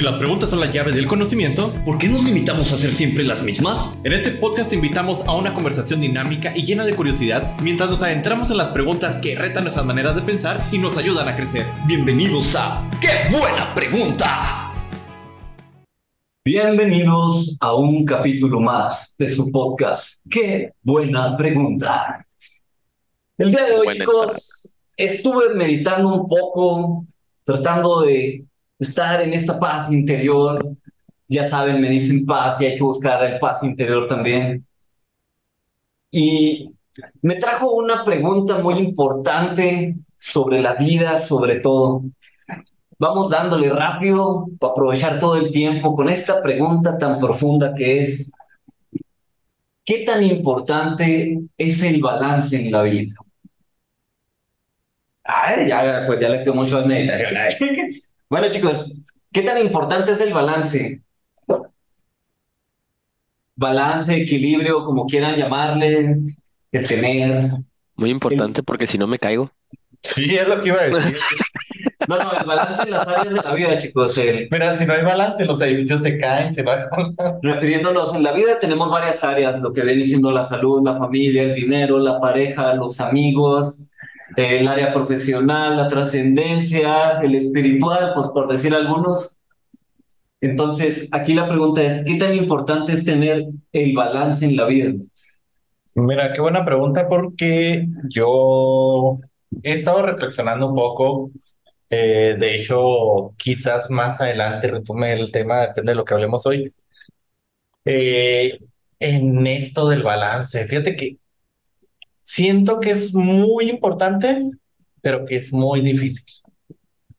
Si las preguntas son la llave del conocimiento, ¿por qué nos limitamos a hacer siempre las mismas? En este podcast te invitamos a una conversación dinámica y llena de curiosidad mientras nos adentramos en las preguntas que retan nuestras maneras de pensar y nos ayudan a crecer. Bienvenidos a ¡Qué buena pregunta! Bienvenidos a un capítulo más de su podcast. ¡Qué buena pregunta! El día de hoy, chicos, estuve meditando un poco, tratando de estar en esta paz interior. Ya saben, me dicen paz y hay que buscar el paz interior también. Y me trajo una pregunta muy importante sobre la vida, sobre todo. Vamos dándole rápido para aprovechar todo el tiempo con esta pregunta tan profunda que es, ¿qué tan importante es el balance en la vida? Ay, ya, pues ya le quedó mucho a meditación. Bueno, chicos, ¿qué tan importante es el balance? Balance, equilibrio, como quieran llamarle, el tener. Muy importante porque si no me caigo. Sí, es lo que iba a decir. no, no, el balance en las áreas de la vida, chicos. Mira, si no hay balance, los edificios se caen, se bajan. Refiriéndonos, en la vida tenemos varias áreas, lo que viene siendo la salud, la familia, el dinero, la pareja, los amigos, el área profesional, la trascendencia, el espiritual, pues por decir algunos. Entonces, aquí la pregunta es, ¿qué tan importante es tener el balance en la vida? Mira, qué buena pregunta porque yo he estado reflexionando un poco. Eh, de hecho, quizás más adelante retome el tema, depende de lo que hablemos hoy. Eh, en esto del balance, fíjate que siento que es muy importante, pero que es muy difícil.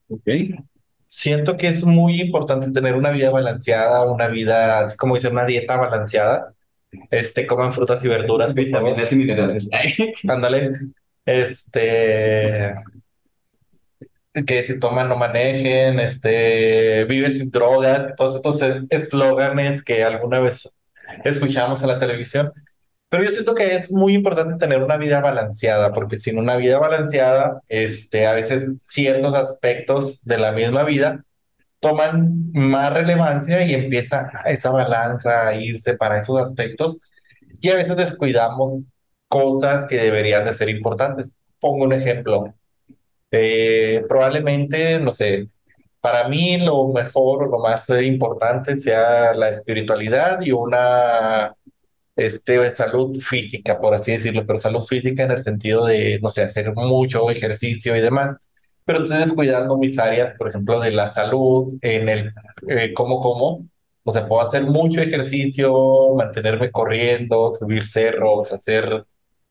Ok. Siento que es muy importante tener una vida balanceada, una vida, como dice, una dieta balanceada. Este, coman frutas y verduras. Vitaminas y minerales. Ándale. Este, que si toman no manejen, este, vive sin drogas, todos estos eslóganes que alguna vez escuchamos en la televisión. Pero yo siento que es muy importante tener una vida balanceada, porque sin una vida balanceada, este, a veces ciertos aspectos de la misma vida toman más relevancia y empieza esa balanza a irse para esos aspectos y a veces descuidamos cosas que deberían de ser importantes. Pongo un ejemplo. Eh, probablemente, no sé, para mí lo mejor o lo más importante sea la espiritualidad y una este, salud física, por así decirlo, pero salud física en el sentido de, no sé, hacer mucho ejercicio y demás, pero estoy descuidando mis áreas, por ejemplo, de la salud, en el eh, cómo como, o sea, puedo hacer mucho ejercicio, mantenerme corriendo, subir cerros, hacer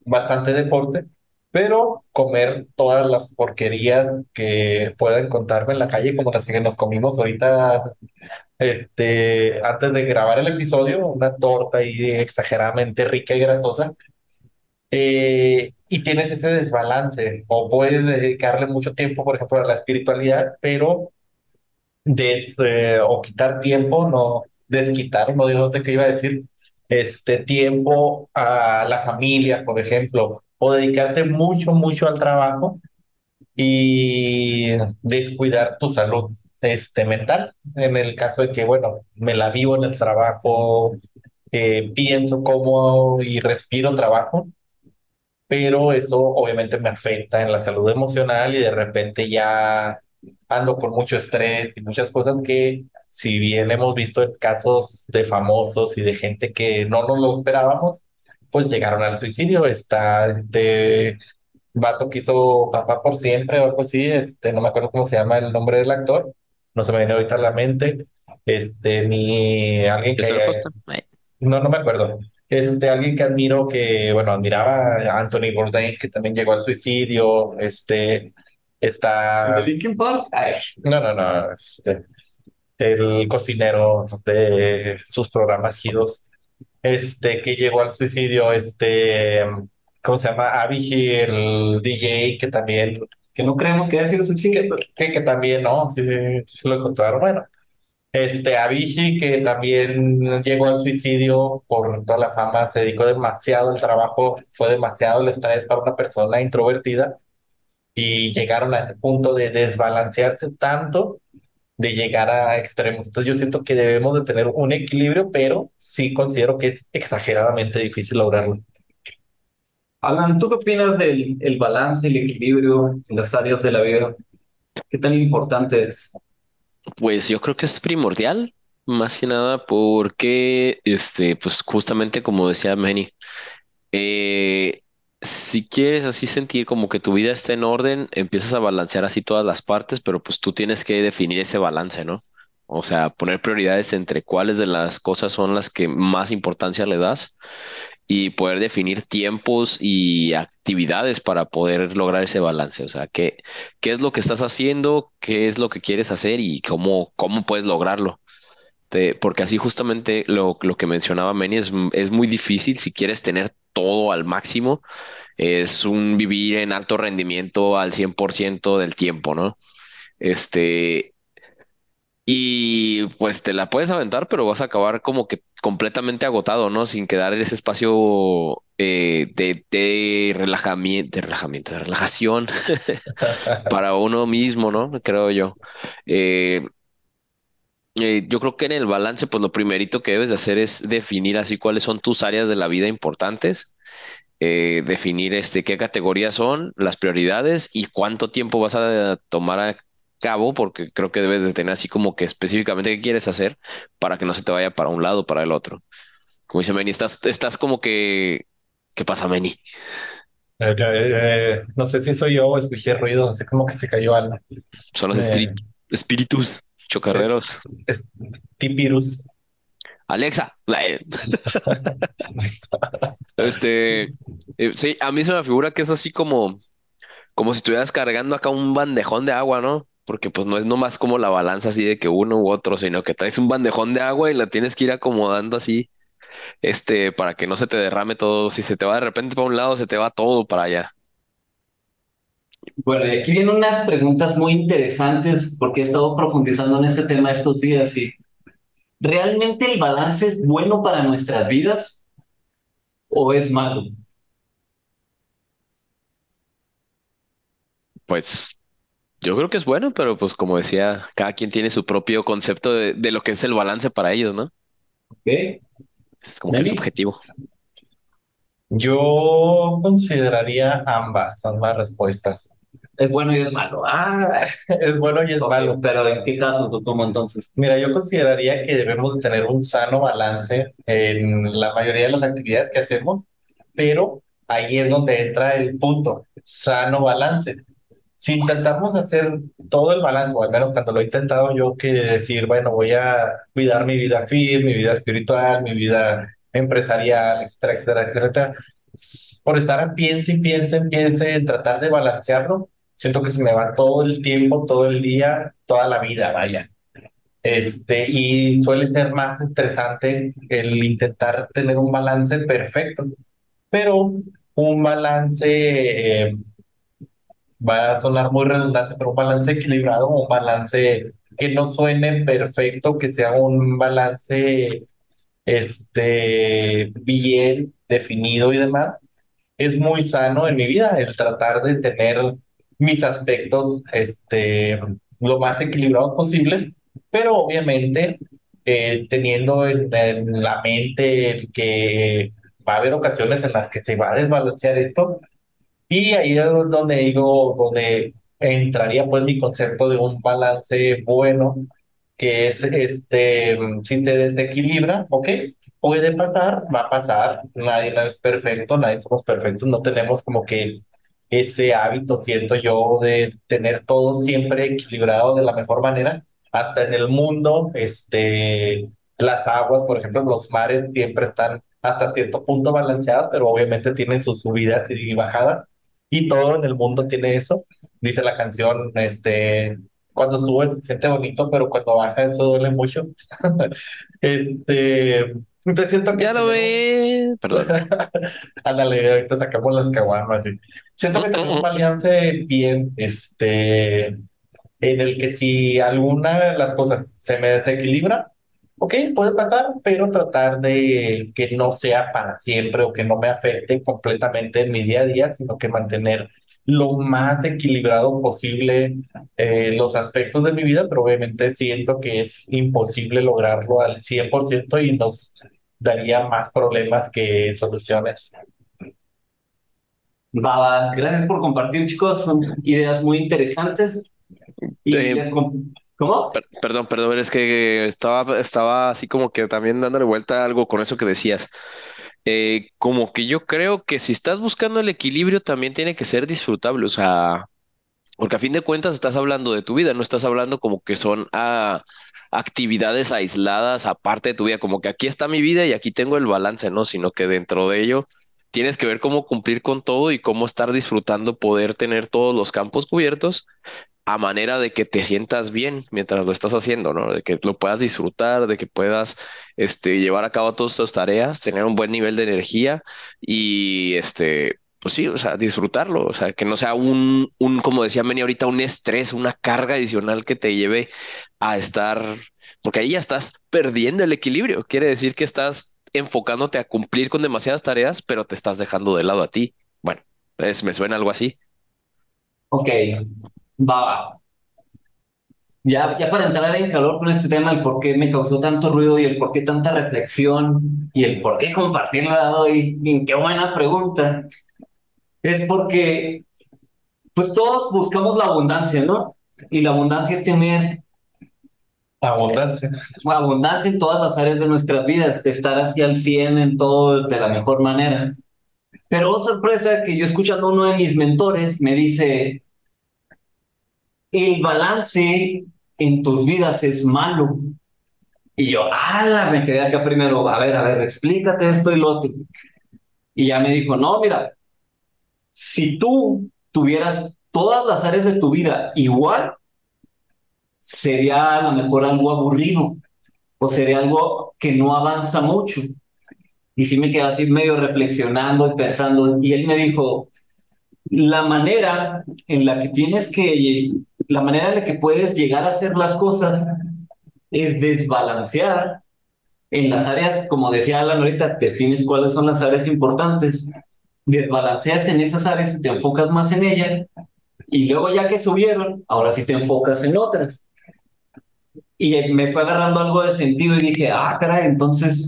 bastante deporte, pero comer todas las porquerías que pueda encontrarme en la calle, como las que nos comimos ahorita este, antes de grabar el episodio, una torta ahí exageradamente rica y grasosa, eh, y tienes ese desbalance, o puedes dedicarle mucho tiempo, por ejemplo, a la espiritualidad, pero des, eh, o quitar tiempo, no desquitar, no, no sé qué iba a decir, este tiempo a la familia, por ejemplo, o dedicarte mucho, mucho al trabajo y descuidar tu salud este, mental, en el caso de que, bueno, me la vivo en el trabajo, eh, pienso cómo y respiro trabajo, pero eso obviamente me afecta en la salud emocional y de repente ya ando con mucho estrés y muchas cosas que, si bien hemos visto casos de famosos y de gente que no nos lo esperábamos, pues llegaron al suicidio. Está este vato que hizo Papá por Siempre o algo así, este, no me acuerdo cómo se llama el nombre del actor, no se me viene ahorita a la mente, este, ni alguien que... No, no me acuerdo. Este, alguien que admiro, que, bueno, admiraba a Anthony Bourdain, que también llegó al suicidio, este, está... ¿De Linkin Park? No, no, no, este, el cocinero de sus programas giros, este, que llegó al suicidio, este, ¿cómo se llama? Avicii, el DJ, que también que no creemos que haya sido su chingue, que, que también, ¿no? Sí, sí lo encontraron. Bueno, este, Avicii, que también llegó al suicidio por toda la fama, se dedicó demasiado al trabajo, fue demasiado el estrés para una persona introvertida y llegaron a ese punto de desbalancearse tanto de llegar a extremos. Entonces yo siento que debemos de tener un equilibrio, pero sí considero que es exageradamente difícil lograrlo. Alan, ¿tú qué opinas del el balance, el equilibrio en las áreas de la vida? ¿Qué tan importante es? Pues yo creo que es primordial, más que nada porque, este, pues justamente como decía Manny, eh, si quieres así sentir como que tu vida está en orden, empiezas a balancear así todas las partes, pero pues tú tienes que definir ese balance, ¿no? O sea, poner prioridades entre cuáles de las cosas son las que más importancia le das y poder definir tiempos y actividades para poder lograr ese balance. O sea, qué, qué es lo que estás haciendo, qué es lo que quieres hacer y cómo, cómo puedes lograrlo. porque así justamente lo, lo que mencionaba Manny es, es muy difícil si quieres tener todo al máximo. Es un vivir en alto rendimiento al 100% del tiempo, ¿no? Este, y pues te la puedes aventar, pero vas a acabar como que completamente agotado, ¿no? Sin quedar ese espacio eh, de, de, relajamiento, de relajamiento, de relajación para uno mismo, ¿no? Creo yo. Eh, eh, yo creo que en el balance, pues lo primerito que debes de hacer es definir así cuáles son tus áreas de la vida importantes, definir este, qué categorías son, las prioridades y cuánto tiempo vas a tomar a cabo, porque creo que debes de tener así como que específicamente qué quieres hacer para que no se te vaya para un lado o para el otro. Como dice Meni, estás, estás como que... ¿Qué pasa, Meni? Eh, eh, no sé si soy yo o escuché ruido, así como que se cayó algo. Son los espíritus chocarreros. tipirus. Alexa. este, eh, sí, a mí se me figura que es así como, como si estuvieras cargando acá un bandejón de agua, ¿no? Porque pues no es nomás como la balanza así de que uno u otro, sino que traes un bandejón de agua y la tienes que ir acomodando así, este, para que no se te derrame todo. Si se te va de repente para un lado, se te va todo para allá. Bueno, aquí vienen unas preguntas muy interesantes porque he estado profundizando en este tema estos días y ¿realmente el balance es bueno para nuestras vidas o es malo? Pues yo creo que es bueno, pero pues como decía, cada quien tiene su propio concepto de, lo que es el balance para ellos, ¿no? Ok. Es como que es subjetivo. Yo consideraría ambas, ambas respuestas. Es bueno y es malo. Ah, es bueno y es malo. Pero ¿en qué caso, ¿Cómo entonces? Mira, yo consideraría que debemos tener un sano balance en la mayoría de las actividades que hacemos, pero ahí es donde entra el punto, sano balance si intentamos hacer todo el balance, o al menos cuando lo he intentado yo, que decir, bueno, voy a cuidar mi vida fit, mi vida espiritual, mi vida empresarial, etcétera, etcétera, etcétera, por estar piense y piense, piense en tratar de balancearlo, siento que se me va todo el tiempo, todo el día, toda la vida, vaya. Este, y suele ser más interesante el intentar tener un balance perfecto, pero un balance eh, va a sonar muy redundante, pero un balance equilibrado, un balance que no suene perfecto, que sea un balance este, bien definido y demás, es muy sano en mi vida el tratar de tener mis aspectos este, lo más equilibrados posible, pero obviamente eh, teniendo en, en, la mente que va a haber ocasiones en las que se va a desbalancear esto, y ahí es donde digo, donde entraría pues mi concepto de un balance bueno, que es este, si se desequilibra, ok, puede pasar, va a pasar, nadie, es perfecto, nadie somos perfectos, no tenemos como que ese hábito, siento yo, de tener todo siempre equilibrado de la mejor manera, hasta en el mundo, este, las aguas, por ejemplo, los mares siempre están hasta cierto punto balanceadas, pero obviamente tienen sus subidas y bajadas y todo en el mundo tiene eso. Dice la canción, este, cuando sube se siente bonito, pero cuando baja eso duele mucho. este, entonces siento que... Ya lo ve, perdón. Ándale, ahorita sacamos las caguamas. y Siento que tenemos un balance bien, este, en el que si alguna de las cosas se me desequilibra, ok, puede pasar, pero tratar de que no sea para siempre o que no me afecte completamente en mi día a día, sino que mantener lo más equilibrado posible eh, los aspectos de mi vida, pero obviamente siento que es imposible lograrlo al 100% y nos daría más problemas que soluciones. Va, Gracias por compartir, chicos. Son ideas muy interesantes. Y Eh, ¿Cómo? Per- Perdón, perdón, es que estaba, estaba así como que también dándole vuelta a algo con eso que decías. Eh, como que yo creo que si estás buscando el equilibrio también tiene que ser disfrutable, o sea, porque a fin de cuentas estás hablando de tu vida, no estás hablando como que son ah, actividades aisladas aparte de tu vida, como que aquí está mi vida y aquí tengo el balance, ¿no? Sino que dentro de ello tienes que ver cómo cumplir con todo y cómo estar disfrutando poder tener todos los campos cubiertos a manera de que te sientas bien mientras lo estás haciendo, ¿no? De que lo puedas disfrutar, de que puedas este, llevar a cabo todas tus tareas, tener un buen nivel de energía y este, pues sí, o sea, disfrutarlo, o sea, que no sea un, un, como decía Meni ahorita, un estrés, una carga adicional que te lleve a estar, porque ahí ya estás perdiendo el equilibrio, quiere decir que estás enfocándote a cumplir con demasiadas tareas, pero te estás dejando de lado a ti. Bueno, es, me suena algo así. Ok, va, va. Ya, ya para entrar en calor con este tema, el por qué me causó tanto ruido y el por qué tanta reflexión y el por qué compartirla hoy, y qué buena pregunta, es porque pues todos buscamos la abundancia, ¿no? Y la abundancia es tener Abundancia. abundancia en todas las áreas de nuestras vidas, de estar así al 100 en todo de la mejor manera. Pero oh, sorpresa que yo escuchando a uno de mis mentores me dice, el balance en tus vidas es malo. Y yo, ala, me quedé acá primero, a ver, a ver, explícate esto y lo otro. Y ya me dijo, no, mira, si tú tuvieras todas las áreas de tu vida igual, sería a lo mejor algo aburrido o sería algo que no avanza mucho. Y sí me quedé así medio reflexionando y pensando, y él me dijo, la manera en la que tienes que, la manera en la que puedes llegar a hacer las cosas es desbalancear en las áreas, como decía Alan ahorita, defines cuáles son las áreas importantes, desbalanceas en esas áreas y te enfocas más en ellas, y luego ya que subieron, ahora sí te enfocas en otras. Y me fue agarrando algo de sentido y dije, ah, caray, entonces,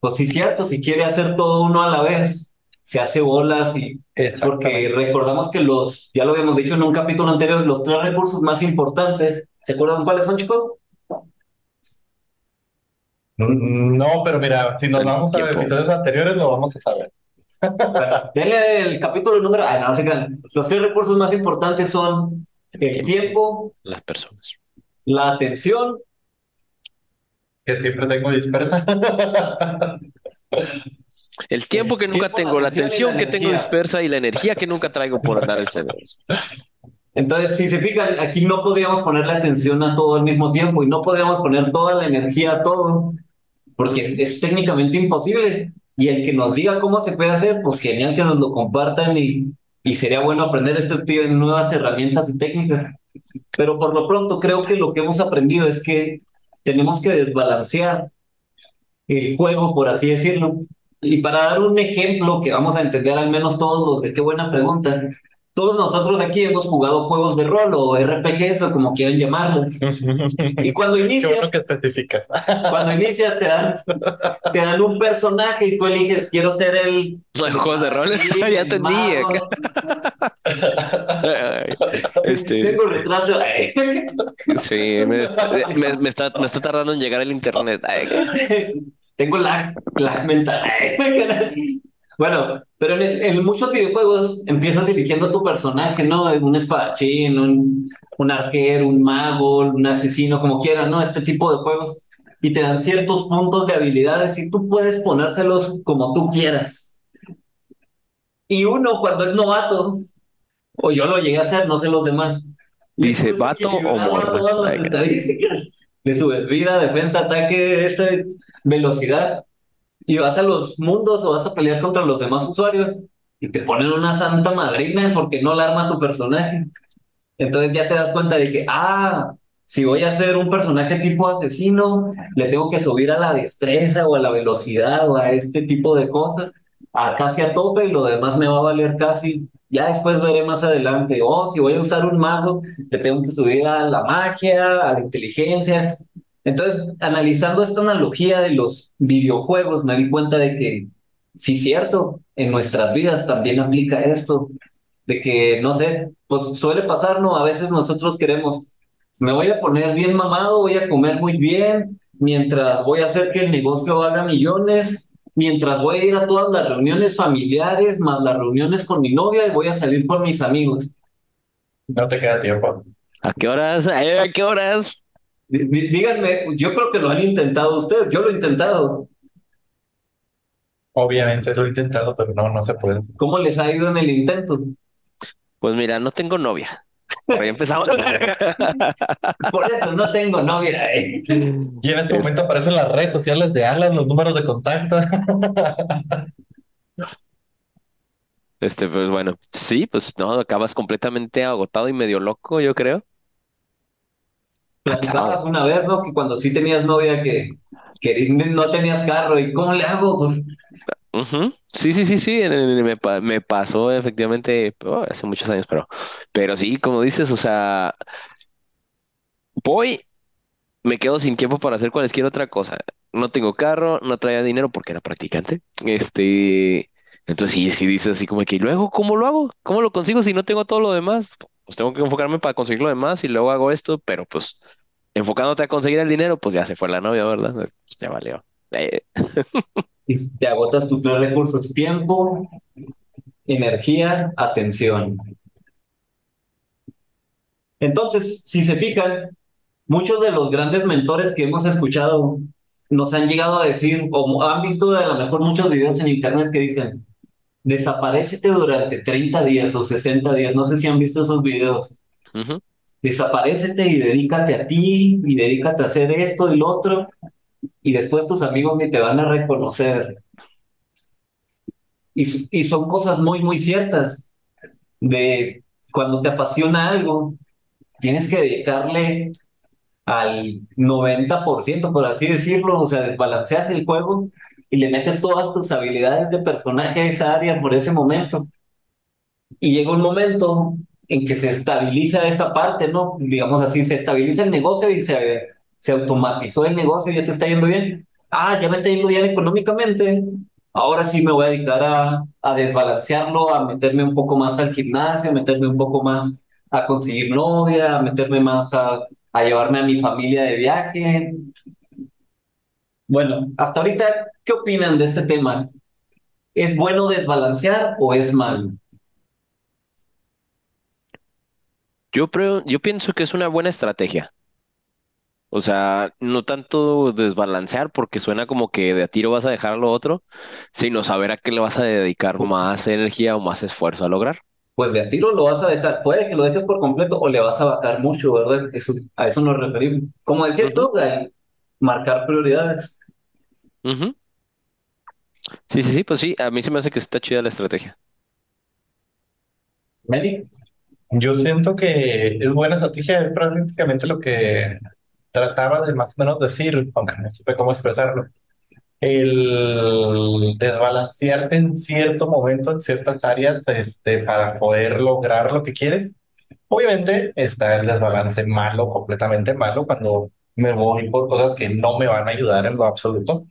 pues sí, cierto, si quiere hacer todo uno a la vez, se hace bolas y porque recordamos que los, ya lo habíamos dicho en un capítulo anterior, los tres recursos más importantes, ¿se acuerdan cuáles son, chicos? No, pero mira, si nos El vamos a tiempo. episodios anteriores lo vamos a saber. Bueno, denle el capítulo número, ah, no, no se crean. Los tres recursos más importantes son el tiempo, Las personas. la atención Que siempre tengo dispersa. El tiempo que nunca tiempo, tengo, la atención la que tengo dispersa y la energía que nunca traigo por andar este. Entonces, si se fijan, aquí no podríamos ponerle atención a todo al mismo tiempo y no podríamos poner toda la energía a todo, porque es técnicamente imposible. Y el que nos diga cómo se puede hacer, pues genial que nos lo compartan y, y sería bueno aprender este tipo de nuevas herramientas y técnicas. Pero por lo pronto creo que lo que hemos aprendido es que tenemos que desbalancear el juego, por así decirlo. Y para dar un ejemplo que vamos a entender al menos todos los de qué buena pregunta, todos nosotros aquí hemos jugado juegos de rol o RPGs o como quieran llamarlos. Y cuando Qué inicias, bueno que especificas. cuando inicias te dan, te dan un personaje y tú eliges, quiero ser el... Juegos de rol, Sí, ya entendí. Este, Tengo retraso. Ay, sí, me, me- me está, me está tardando en llegar el internet. Ay, Tengo la, la mental. Bueno, pero en, el- en muchos videojuegos empiezas dirigiendo a tu personaje, ¿no? Un espadachín, un, un arquero, un mago, un asesino, como quieras, ¿no? Este tipo de juegos. Y te dan ciertos puntos de habilidades y tú puedes ponérselos como tú quieras. Y uno cuando es novato, o yo lo llegué a hacer, no sé los demás. Dice, ¿vato o equilibrado a morra? todas las Ay, estadísticas. Le subes vida, defensa, ataque, este, velocidad. Y vas a los mundos o vas a pelear contra los demás usuarios y te ponen una santa madrina porque no la arma tu personaje. Entonces ya te das cuenta de que, ah, si voy a ser un personaje tipo asesino, le tengo que subir a la destreza o a la velocidad o a este tipo de cosas. A casi a tope y lo demás me va a valer casi. Ya después veré más adelante. Oh, si voy a usar un mago, le tengo que subir a la magia, a la inteligencia. Entonces, analizando esta analogía de los videojuegos, me di cuenta de que, sí, cierto, en nuestras vidas también aplica esto, de que, no sé, pues suele pasar, ¿no? A veces nosotros queremos, me voy a poner bien mamado, voy a comer muy bien, mientras voy a hacer que el negocio haga millones, mientras voy a ir a todas las reuniones familiares, más las reuniones con mi novia y voy a salir con mis amigos. No te queda tiempo. ¿A qué horas? Eh, ¿A qué horas? Díganme, yo creo que lo han intentado ustedes, yo lo he intentado. Obviamente lo he intentado, pero no, no se puede. ¿Cómo les ha ido en el intento? Pues mira, no tengo novia. Por ahí empezamos. Por eso no tengo novia. Y en este momento aparecen las redes sociales de Alan, los números de contacto. Este, pues bueno, sí, pues no, acabas completamente agotado y medio loco, yo creo. Platicabas una vez, ¿no? Que cuando sí tenías novia que, que no tenías carro y ¿cómo le hago? Pues Sí, sí, sí, sí, me, me pasó efectivamente oh, hace muchos años, pero, pero sí, como dices, o sea, voy, me quedo sin tiempo para hacer cualquier otra cosa. No tengo carro, no traía dinero porque era practicante. Este, entonces sí, sí dices así como que, ¿y luego cómo lo hago? ¿Cómo lo consigo si no tengo todo lo demás? Pues tengo que enfocarme para conseguir lo demás y luego hago esto, pero pues enfocándote a conseguir el dinero, pues ya se fue la novia, ¿verdad? Pues ya valió. Eh. Y te agotas tus tres recursos, tiempo, energía, atención. Entonces, si se fijan, muchos de los grandes mentores que hemos escuchado nos han llegado a decir, o han visto a lo mejor muchos videos en internet que dicen, desaparecete durante 30 días o 60 días, no sé si han visto esos videos. Desaparecete y dedícate a ti y dedícate a hacer esto y lo otro y después tus amigos ni te van a reconocer. Y, y son cosas muy, muy ciertas de cuando te apasiona algo, tienes que dedicarle al 90%, por así decirlo, o sea, desbalanceas el juego y le metes todas tus habilidades de personaje a esa área por ese momento. Y llega un momento en que se estabiliza esa parte, ¿no? Digamos así, se estabiliza el negocio y se se automatizó el negocio, ya te está yendo bien. Ah, ya me está yendo bien económicamente. Ahora sí me voy a dedicar a, a desbalancearlo, a meterme un poco más al gimnasio, a meterme un poco más a conseguir novia, a meterme más a, a llevarme a mi familia de viaje. Bueno, hasta ahorita, ¿qué opinan de este tema? ¿Es bueno desbalancear o es malo? Yo, yo pienso que es una buena estrategia. O sea, no tanto desbalancear porque suena como que de a tiro vas a dejar lo otro, sino saber a qué le vas a dedicar más energía o más esfuerzo a lograr. Pues de a tiro lo vas a dejar, puede que lo dejes por completo o le vas a bajar mucho, ¿verdad? Eso, a eso nos referimos. Como decías tú, marcar prioridades. Sí, sí, sí, pues sí, a mí se me hace que está chida la estrategia. Meli. Yo siento que es buena estrategia, es prácticamente lo que trataba de más o menos decir, aunque no supe cómo expresarlo, el desbalancearte en cierto momento, en ciertas áreas, este, para poder lograr lo que quieres. Obviamente está el desbalance malo, completamente malo, cuando me voy por cosas que no me van a ayudar en lo absoluto.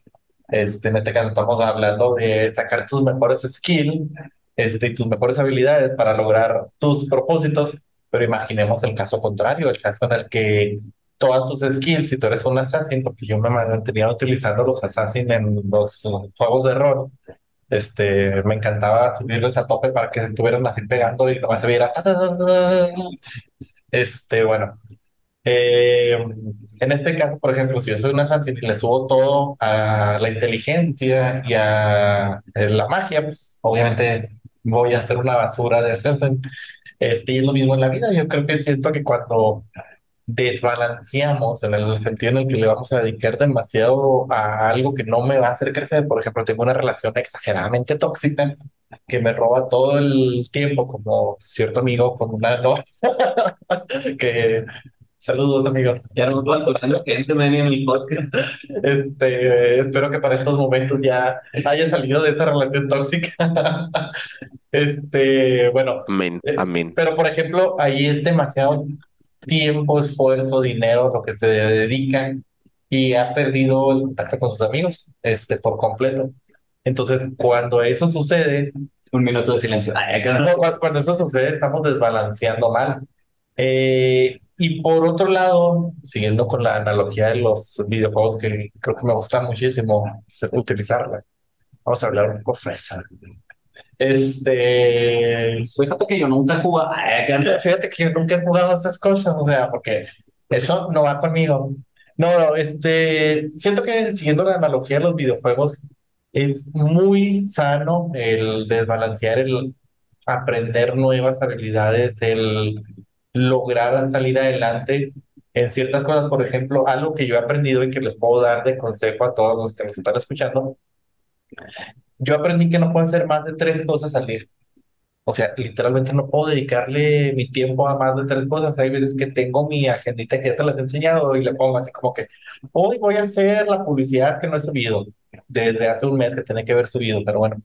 Este, en este caso estamos hablando de sacar tus mejores skills este, tus mejores habilidades para lograr tus propósitos, pero imaginemos el caso contrario, el caso en el que todas tus skills si tú eres un assassin, porque yo me mantenía utilizando los assassin en los juegos de rol. Este, me encantaba subirles a tope para que estuvieran así pegando y nomás se viera. Este, bueno. Eh, en este caso, por ejemplo, si yo soy un assassin y le subo todo a la inteligencia y a la magia, pues obviamente voy a hacer una basura de assassin. Este, y es lo mismo en la vida. Yo creo que siento que cuando desbalanceamos en el sentido en el que le vamos a dedicar demasiado a algo que no me va a hacer crecer. Por ejemplo, tengo una relación exageradamente tóxica que me roba todo el tiempo, como cierto amigo con una no que Saludos, amigos. Ya no me gente me en el podcast. Este, espero que para estos momentos ya haya salido de esta relación tóxica. Este, bueno, Amén, eh, amén. pero por ejemplo, ahí es demasiado tiempo, esfuerzo, dinero, lo que se dedica y ha perdido el contacto con sus amigos, este, por completo. Entonces, cuando eso sucede, Un minuto de silencio. Ay, acá no. no, cu- cuando eso sucede, estamos desbalanceando mal. Eh, y por otro lado, siguiendo con la analogía de los videojuegos, que creo que me gusta muchísimo utilizarla, vamos a hablar un poco fresa. Este, Fíjate que yo nunca he jugado. Fíjate que yo nunca he jugado estas cosas, o sea, porque eso no va conmigo. No, no, este, siento que siguiendo la analogía de los videojuegos, es muy sano el desbalancear, el aprender nuevas habilidades, el lograr salir adelante en ciertas cosas. Por ejemplo, algo que yo he aprendido y que les puedo dar de consejo a todos los que nos están escuchando. Yo aprendí que no puedo hacer más de tres cosas al día. O sea, literalmente no puedo dedicarle mi tiempo a más de tres cosas. Hay veces que tengo mi agendita que ya te las he enseñado y le pongo así como que hoy voy a hacer la publicidad que no he subido desde hace un mes que tenía que haber subido, pero bueno,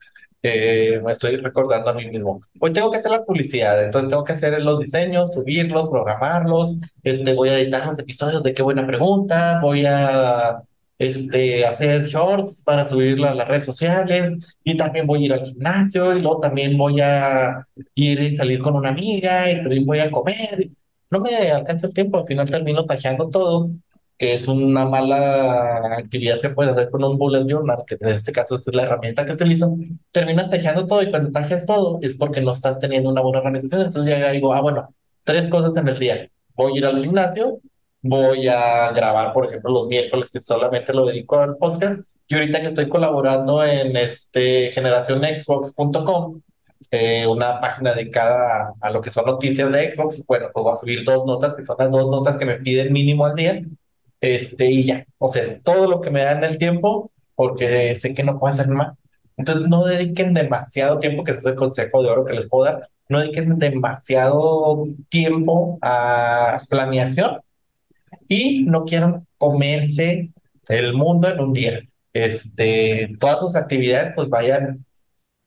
eh, me estoy recordando a mí mismo. Hoy tengo que hacer la publicidad, entonces tengo que hacer los diseños, subirlos, programarlos, este, voy a editar los episodios de qué buena pregunta, voy a este, hacer shorts para subirla a las redes sociales y también voy a ir al gimnasio y luego también voy a ir y salir con una amiga y también voy a comer. No me alcanza el tiempo, al final termino tacheando todo, que es una mala actividad que puedes hacer con un bullet journal, que en este caso es la herramienta que utilizo. Terminas tacheando todo y cuando tajes todo es porque no estás teniendo una buena organización. Entonces ya digo, ah, bueno, tres cosas en el día. Voy a ir al gimnasio, voy a grabar, por ejemplo, los miércoles que solamente lo dedico al podcast. Y ahorita que estoy colaborando en este generacionxbox.com, eh, una página dedicada a lo que son noticias de Xbox, bueno, pues voy a subir dos notas, que son las dos notas que me piden mínimo al día, este, y ya, o sea, todo lo que me dan el tiempo, porque sé que no puedo hacer más. Entonces, no dediquen demasiado tiempo, que ese es el consejo de oro que les puedo dar, no dediquen demasiado tiempo a planeación y no quieran comerse el mundo en un día. Este, todas sus actividades, pues vayan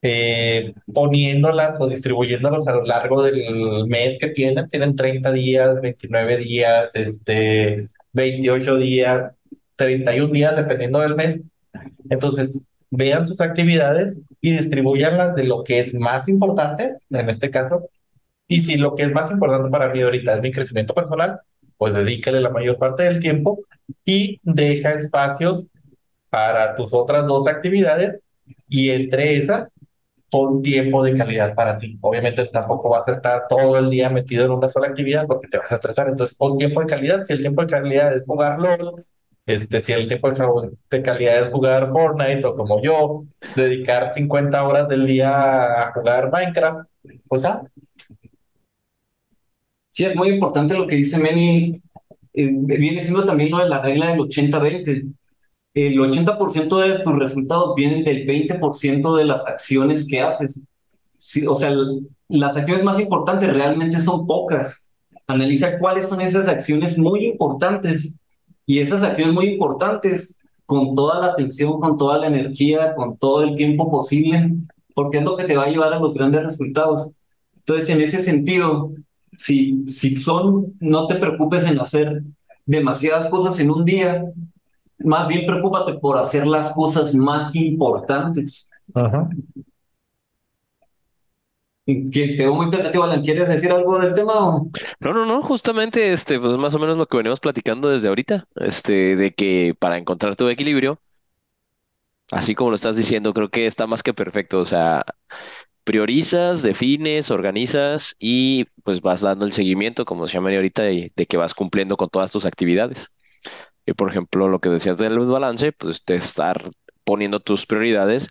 eh, poniéndolas o distribuyéndolas a lo largo del mes que tienen. Tienen 30 días, 29 días, este, 28 días, 31 días, dependiendo del mes. Entonces, vean sus actividades y distribuyanlas de lo que es más importante, en este caso. Y si lo que es más importante para mí ahorita es mi crecimiento personal, pues dedícale la mayor parte del tiempo y deja espacios para tus otras dos actividades y entre esas pon tiempo de calidad para ti. Obviamente tampoco vas a estar todo el día metido en una sola actividad porque te vas a estresar. Entonces pon tiempo de calidad. Si el tiempo de calidad es jugar LOL, este, si el tiempo de calidad es jugar Fortnite o como yo, dedicar 50 horas del día a jugar Minecraft, pues ah, Sí, es muy importante lo que dice Manny. Eh, viene siendo también lo de la regla del 80-20. El 80% de tus resultados vienen del 20% de las acciones que haces. O sea, las acciones más importantes realmente son pocas. Analiza cuáles son esas acciones muy importantes y esas acciones muy importantes con toda la atención, con toda la energía, con todo el tiempo posible, porque es lo que te va a llevar a los grandes resultados. Entonces, en ese sentido, si, si son, no te preocupes en hacer demasiadas cosas en un día, más bien preocúpate por hacer las cosas más importantes. ajá. Que muy pensativo, Alan. ¿Quieres decir algo del tema? o? No, no, no, justamente este, pues más o menos lo que venimos platicando desde ahorita, este, de que para encontrar tu equilibrio, así como lo estás diciendo, creo que está más que perfecto. O sea, priorizas, defines, organizas y pues vas dando el seguimiento, como se llama ahorita, de, de que vas cumpliendo con todas tus actividades. Y por ejemplo, lo que decías del balance, pues de estar poniendo tus prioridades,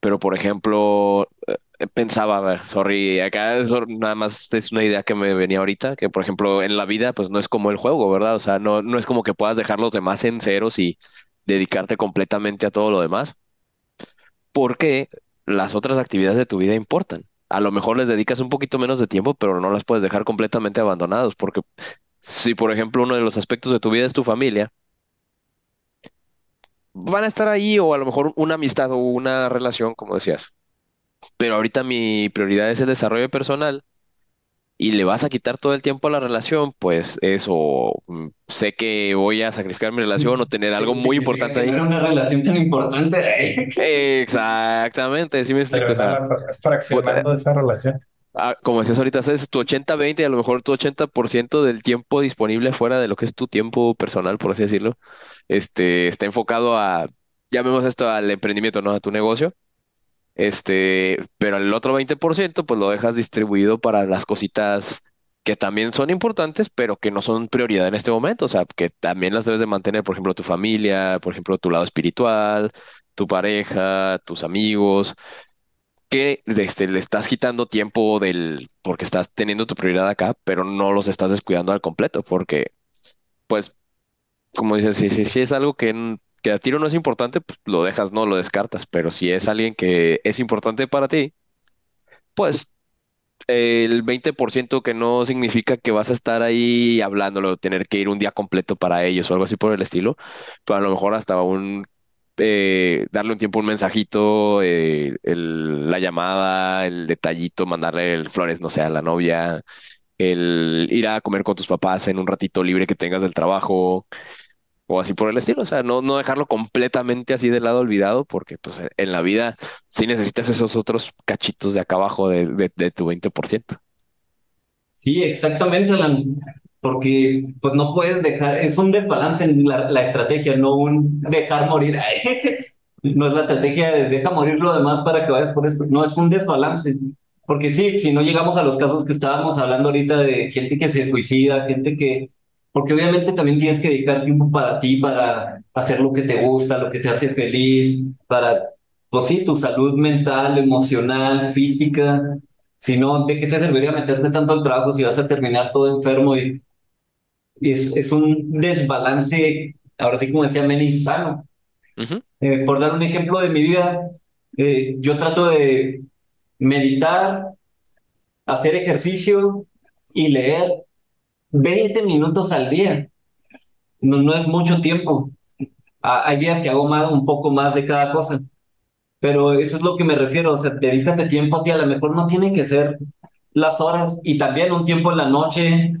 pero por ejemplo, eh, pensaba, a ver, sorry, acá eso nada más es una idea que me venía ahorita, que por ejemplo en la vida pues no es como el juego, ¿verdad? O sea, no, no es como que puedas dejar los demás en ceros y dedicarte completamente a todo lo demás, porque las otras actividades de tu vida importan. A lo mejor les dedicas un poquito menos de tiempo, pero no las puedes dejar completamente abandonados, porque si por ejemplo uno de los aspectos de tu vida es tu familia, van a estar ahí o a lo mejor una amistad o una relación, como decías. Pero ahorita mi prioridad es el desarrollo personal y le vas a quitar todo el tiempo a la relación, pues eso, mm, sé que voy a sacrificar mi relación o tener algo muy importante ahí. Era una relación tan importante. Exactamente, sí me explico. o sea, Terminar fra- fraccionando esa relación. Ah, como decías ahorita, es tu 80-20 y a lo mejor tu 80% del tiempo disponible fuera de lo que es tu tiempo personal, por así decirlo, este, está enfocado a, llamemos esto al emprendimiento, ¿no? A tu negocio. Este, pero el otro 20% pues lo dejas distribuido para las cositas que también son importantes, pero que no son prioridad en este momento. O sea, que también las debes de mantener, por ejemplo, tu familia, por ejemplo, tu lado espiritual, tu pareja, tus amigos, que este, le estás quitando tiempo del, porque estás teniendo tu prioridad acá, pero no los estás descuidando al completo, porque, pues, como dices, si, si, si es algo que, que a tiro no es importante, pues lo dejas, no lo descartas, pero si es alguien que es importante para ti, pues el 20% que no significa que vas a estar ahí hablándolo, tener que ir un día completo para ellos o algo así por el estilo, pero a lo mejor hasta un eh, darle un tiempo, un mensajito, eh, la llamada, el detallito, mandarle el flores, no sé, a la novia, el ir a comer con tus papás en un ratito libre que tengas del trabajo o así por el estilo, o sea, no, no dejarlo completamente así de lado olvidado, porque pues en la vida sí necesitas esos otros cachitos de acá abajo de, de, de tu 20%. Sí, exactamente, porque pues no puedes dejar, es un desbalance en la, la estrategia, no un dejar morir. No es la estrategia de deja morir lo demás para que vayas por esto, no, es un desbalance. Porque sí, si no llegamos a los casos que estábamos hablando ahorita de gente que se suicida, gente que, porque obviamente también tienes que dedicar tiempo para ti, para hacer lo que te gusta, lo que te hace feliz, para, pues sí, tu salud mental, emocional, física. Si no, ¿de qué te serviría meterte tanto al trabajo si vas a terminar todo enfermo? Y, es, es un desbalance, ahora sí como decía Meli, sano. Eh, por dar un ejemplo de mi vida, eh, yo trato de meditar, hacer ejercicio y leer 20 minutos al día. No, no es mucho tiempo. Hay días que hago más, un poco más de cada cosa. Pero eso es lo que me refiero, o sea, dedícate tiempo a ti, a lo mejor no tiene que ser las horas y también un tiempo en la noche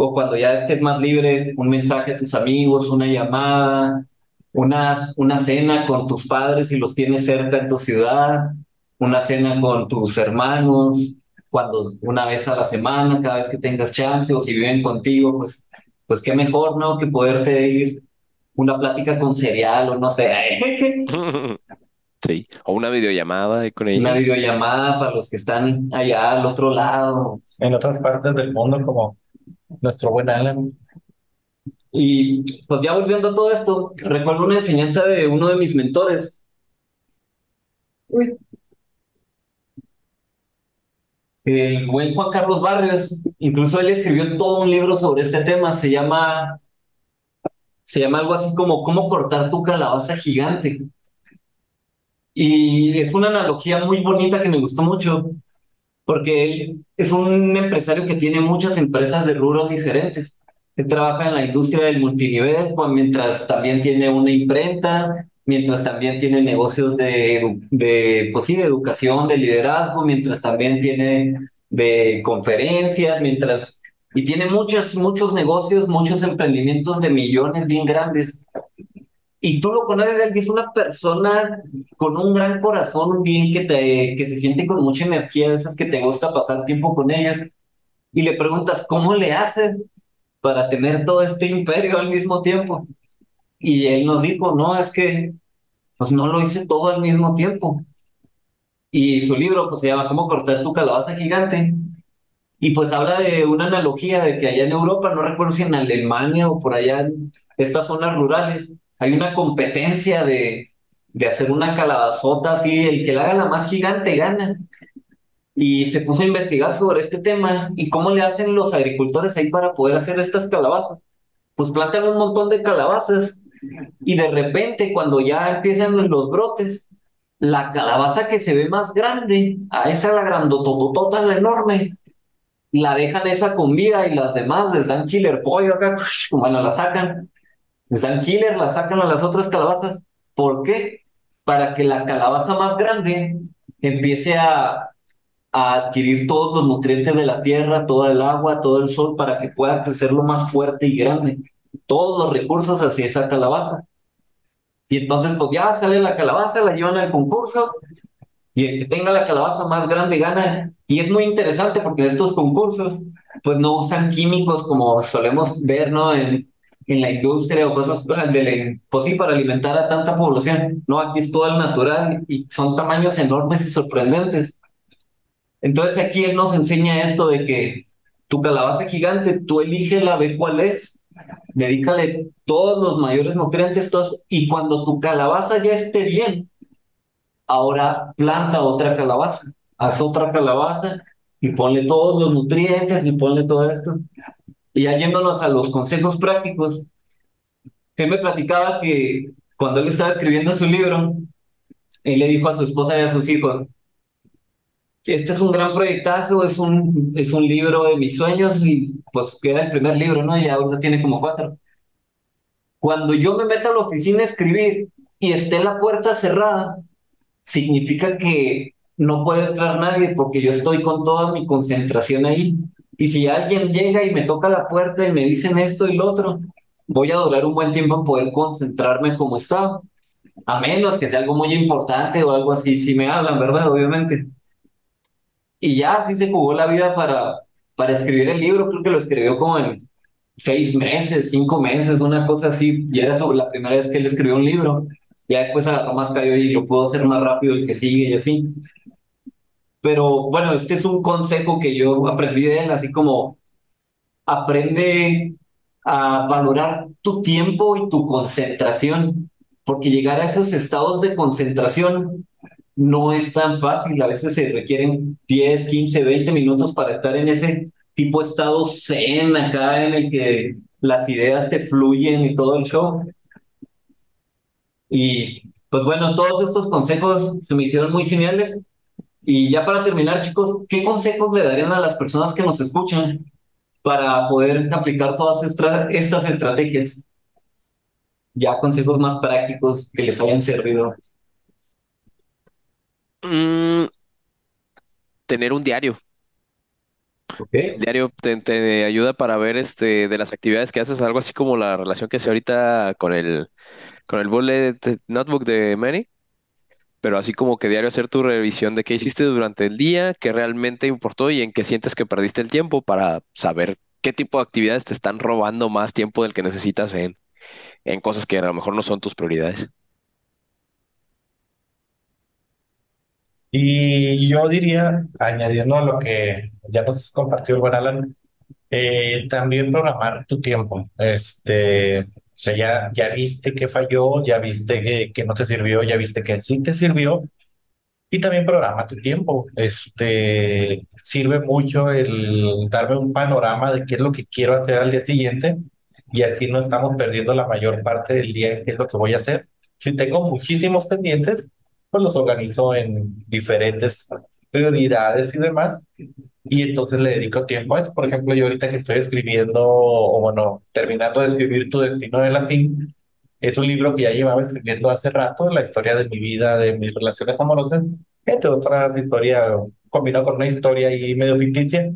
o cuando ya estés más libre, un mensaje a tus amigos, una llamada, una, una cena con tus padres si los tienes cerca en tu ciudad, una cena con tus hermanos, cuando una vez a la semana, cada vez que tengas chance o si viven contigo, pues, pues qué mejor, ¿no? Que poderte ir una plática con cereal o no sé. Sí, o una videollamada Una videollamada para los que están allá al otro lado. En otras partes del mundo, como nuestro buen Alan. Y pues ya volviendo a todo esto, recuerdo una enseñanza de uno de mis mentores. Uy. El buen Juan Carlos Barrios, incluso él escribió todo un libro sobre este tema, se llama, se llama algo así como ¿Cómo cortar tu calabaza gigante? Y es una analogía muy bonita que me gustó mucho, porque él es un empresario que tiene muchas empresas de rubros diferentes. Él trabaja en la industria del multinivel, pues, mientras también tiene una imprenta, mientras también tiene negocios de, de, pues sí, de educación, de liderazgo, mientras también tiene de conferencias, mientras... Y tiene muchos, muchos negocios, muchos emprendimientos de millones bien grandes. Y tú lo conoces, él es una persona con un gran corazón, bien que te, que se siente con mucha energía, esas que te gusta pasar tiempo con ellas. Y le preguntas, ¿cómo le haces para tener todo este imperio al mismo tiempo? Y él nos dijo, no, es que pues no lo hice todo al mismo tiempo. Y su libro pues se llama ¿Cómo cortar tu calabaza gigante? Y pues habla de una analogía de que allá en Europa, no recuerdo si en Alemania o por allá en estas zonas rurales, hay una competencia de, de hacer una calabazota así, el que la haga la más gigante gana. Y se puso a investigar sobre este tema y cómo le hacen los agricultores ahí para poder hacer estas calabazas. Pues plantan un montón de calabazas y de repente cuando ya empiezan los brotes, la calabaza que se ve más grande, a esa la grandototota, la enorme, la dejan esa con vida y las demás les dan killer pollo acá, bueno, la sacan, les dan killer, la sacan a las otras calabazas. ¿Por qué? Para que la calabaza más grande empiece a, a adquirir todos los nutrientes de la tierra, todo el agua, todo el sol, para que pueda crecer lo más fuerte y grande. Todos los recursos hacia esa calabaza. Y entonces, pues ya sale la calabaza, la llevan al concurso, y el que tenga la calabaza más grande gana. Y es muy interesante porque en estos concursos, pues no usan químicos como solemos ver, ¿no? En, en la industria o cosas de la, pues sí, para alimentar a tanta población. No, aquí es todo el natural y son tamaños enormes y sorprendentes. Entonces aquí él nos enseña esto de que tu calabaza gigante, tú la ve cuál es, dedícale todos los mayores nutrientes, todos, y cuando tu calabaza ya esté bien, ahora planta otra calabaza, haz otra calabaza y ponle todos los nutrientes y ponle todo esto. Y ya yéndonos a los consejos prácticos, él me platicaba que cuando él estaba escribiendo su libro, él le dijo a su esposa y a sus hijos, este es un gran proyectazo, es un, es un libro de mis sueños y pues era el primer libro, ¿no? Y ahora tiene como cuatro. Cuando yo me meto a la oficina a escribir y esté la puerta cerrada, significa que no puede entrar nadie porque yo estoy con toda mi concentración ahí. Y si alguien llega y me toca la puerta y me dicen esto y lo otro, voy a durar un buen tiempo en poder concentrarme como estaba. A menos que sea algo muy importante o algo así, si me hablan, ¿verdad? Obviamente. Y ya así se jugó la vida para, para escribir el libro. Creo que lo escribió como en seis meses, cinco meses, una cosa así. Y era sobre la primera vez que él escribió un libro. Ya después agarró más cayó y lo pudo hacer más rápido el que sigue y así. Pero bueno, este es un consejo que yo aprendí de él, así como aprende a valorar tu tiempo y tu concentración, porque llegar a esos estados de concentración no es tan fácil. A veces se requieren 10, 15, 20 minutos para estar en ese tipo de estado zen acá en el que las ideas te fluyen y todo el show. Y pues bueno, todos estos consejos se me hicieron muy geniales. Y ya para terminar, chicos, ¿qué consejos le darían a las personas que nos escuchan para poder aplicar todas estas estrategias? Ya consejos más prácticos que les hayan servido. Mm, tener un diario. Diario te, ayuda para ver este de las actividades que haces, algo así como la relación que hace ahorita con el con el bullet notebook de Manny, pero así como que diario hacer tu revisión de qué hiciste durante el día, qué realmente importó y en qué sientes que perdiste el tiempo para saber qué tipo de actividades te están robando más tiempo del que necesitas en, en cosas que a lo mejor no son tus prioridades. Y yo diría, añadiendo a lo que ya nos compartió el buen Alan, eh, también programar tu tiempo. Este, o sea, ya, ya viste que falló, ya viste que, que no te sirvió, ya viste que sí te sirvió. Y también programa tu tiempo. Este, sirve mucho el darme un panorama de qué es lo que quiero hacer al día siguiente y así no estamos perdiendo la mayor parte del día en qué es lo que voy a hacer. Si tengo muchísimos pendientes, pues los organizo en diferentes prioridades y demás. Y entonces le dedico tiempo a eso. Por ejemplo, yo ahorita que estoy escribiendo, o bueno, terminando de escribir Tu Destino de la SIN, es un libro que ya llevaba escribiendo hace rato, la historia de mi vida, de mis relaciones amorosas, entre otras historias, combinado con una historia ahí medio ficticia.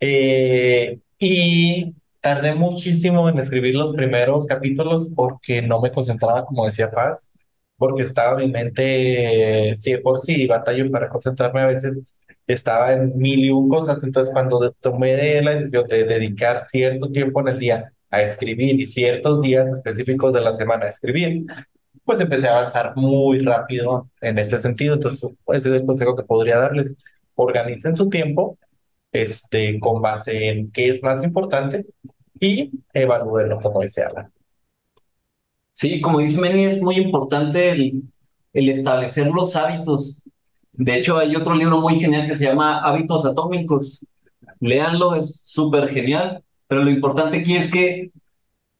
Eh, y tardé muchísimo en escribir los primeros capítulos porque no me concentraba, como decía Paz porque estaba mi mente, sí, por sí, batallo para concentrarme a veces, estaba en mil y un cosas. Entonces, cuando tomé la decisión de dedicar cierto tiempo en el día a escribir y ciertos días específicos de la semana a escribir, pues empecé a avanzar muy rápido en este sentido. Entonces, ese es el consejo que podría darles. Organicen su tiempo este, con base en qué es más importante y evalúenlo, como dice. Sí, como dice Meni, es muy importante el, el establecer los hábitos. De hecho, hay otro libro muy genial que se llama Hábitos Atómicos. Léanlo, es súper genial. Pero lo importante aquí es que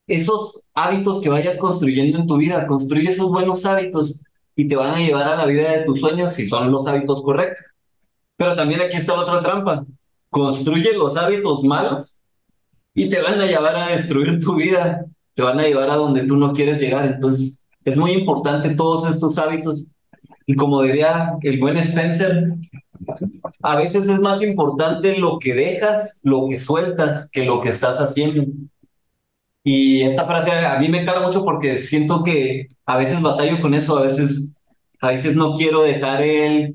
esos hábitos que vayas construyendo en tu vida, construye esos buenos hábitos y te van a llevar a la vida de tus sueños si son los hábitos correctos. Pero también aquí está otra trampa. construye los hábitos malos y te van a llevar a destruir tu vida, te van a llevar a donde tú no quieres llegar. Entonces, es muy importante todos estos hábitos. Y como diría el buen Spencer, a veces es más importante lo que dejas, lo que sueltas, que lo que estás haciendo. Y esta frase a mí me caga mucho porque siento que a veces batallo con eso, a veces, a veces no quiero dejar el,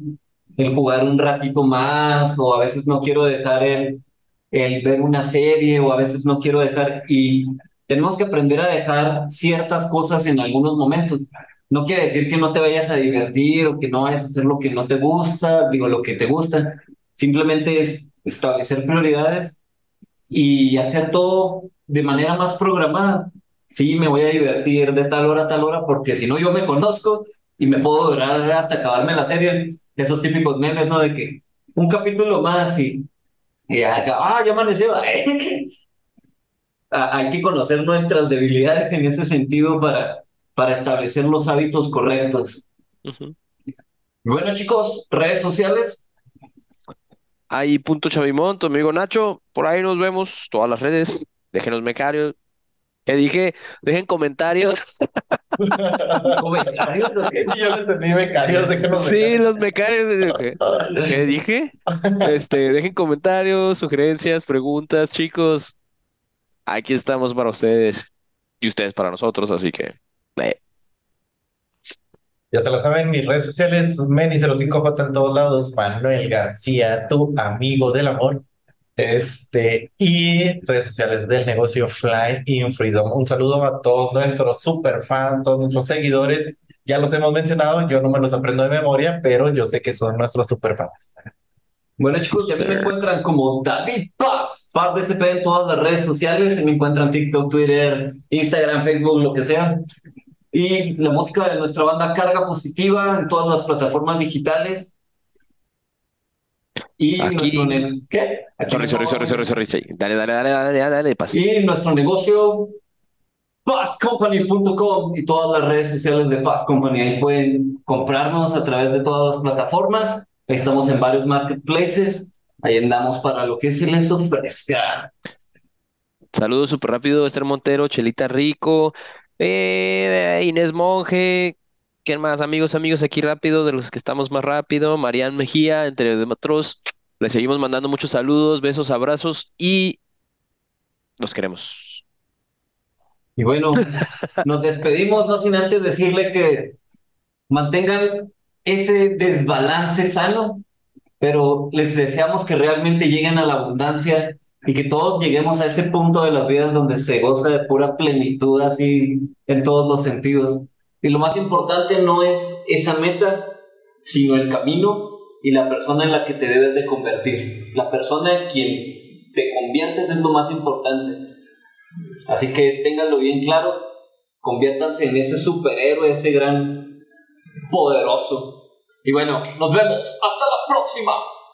el jugar un ratito más, o a veces no quiero dejar el, el ver una serie, o a veces no quiero dejar, y tenemos que aprender a dejar ciertas cosas en algunos momentos. No quiere decir que no te vayas a divertir o que no vayas a hacer lo que no te gusta, digo, lo que te gusta. Simplemente es establecer prioridades y hacer todo de manera más programada. Sí, me voy a divertir de tal hora a tal hora porque si no yo me conozco y me puedo durar hasta acabarme la serie. Esos típicos memes, ¿no? De que un capítulo más y, y ah, ya amaneció. Hay que conocer nuestras debilidades en ese sentido para para establecer los hábitos correctos. Bueno, chicos, redes sociales. Ahí punto Chavimón, tu amigo Nacho, por ahí nos vemos, todas las redes, déjenos becarios. ¿Qué dije? Dejen comentarios. ¿Comentarios? Yo le entendí becarios, déjenos Sí, los becarios. ¿Qué dije? Este, dejen comentarios, sugerencias, preguntas, chicos. Aquí estamos para ustedes y ustedes para nosotros, así que ya se lo saben, mis redes sociales, Meni05J en todos lados, Manuel García, tu amigo del amor. Este, y redes sociales del negocio Fly in Freedom. Un saludo a todos nuestros super fans, todos nuestros seguidores. Ya los hemos mencionado, yo no me los aprendo de memoria, pero yo sé que son nuestros super fans. Bueno, chicos, ya me encuentran como David Paz, Paz de SP en todas las redes sociales. Me encuentran TikTok, Twitter, Instagram, Facebook, lo que sea y la música de nuestra banda Carga Positiva en todas las plataformas digitales. Y nuestro ¿Qué? sorry, sorry, sorry, sorry, sorry, Dale, dale, dale, dale, dale, dale, Y nuestro negocio PazCompany.com y todas las redes sociales de Paz Company. Ahí pueden comprarnos a través de todas las plataformas. Estamos en varios marketplaces. Ahí andamos para lo que se les ofrezca. Saludos súper rápido, Esther Montero, Chelita Rico, eh, Inés Monge, ¿quién más? Amigos, amigos, aquí rápido, de los que estamos más rápido, Marian Mejía, entre otros. Les seguimos mandando muchos saludos, besos, abrazos y los queremos. Y bueno, nos despedimos, no sin antes decirle que mantengan ese desbalance sano, pero les deseamos que realmente lleguen a la abundancia y que todos lleguemos a ese punto de las vidas donde se goza de pura plenitud así en todos los sentidos. Y lo más importante no es esa meta, sino el camino y la persona en la que te debes de convertir. La persona en quien te conviertes es lo más importante. Así que ténganlo bien claro, conviértanse en ese superhéroe, ese gran poderoso. Y bueno, nos vemos. Hasta la próxima.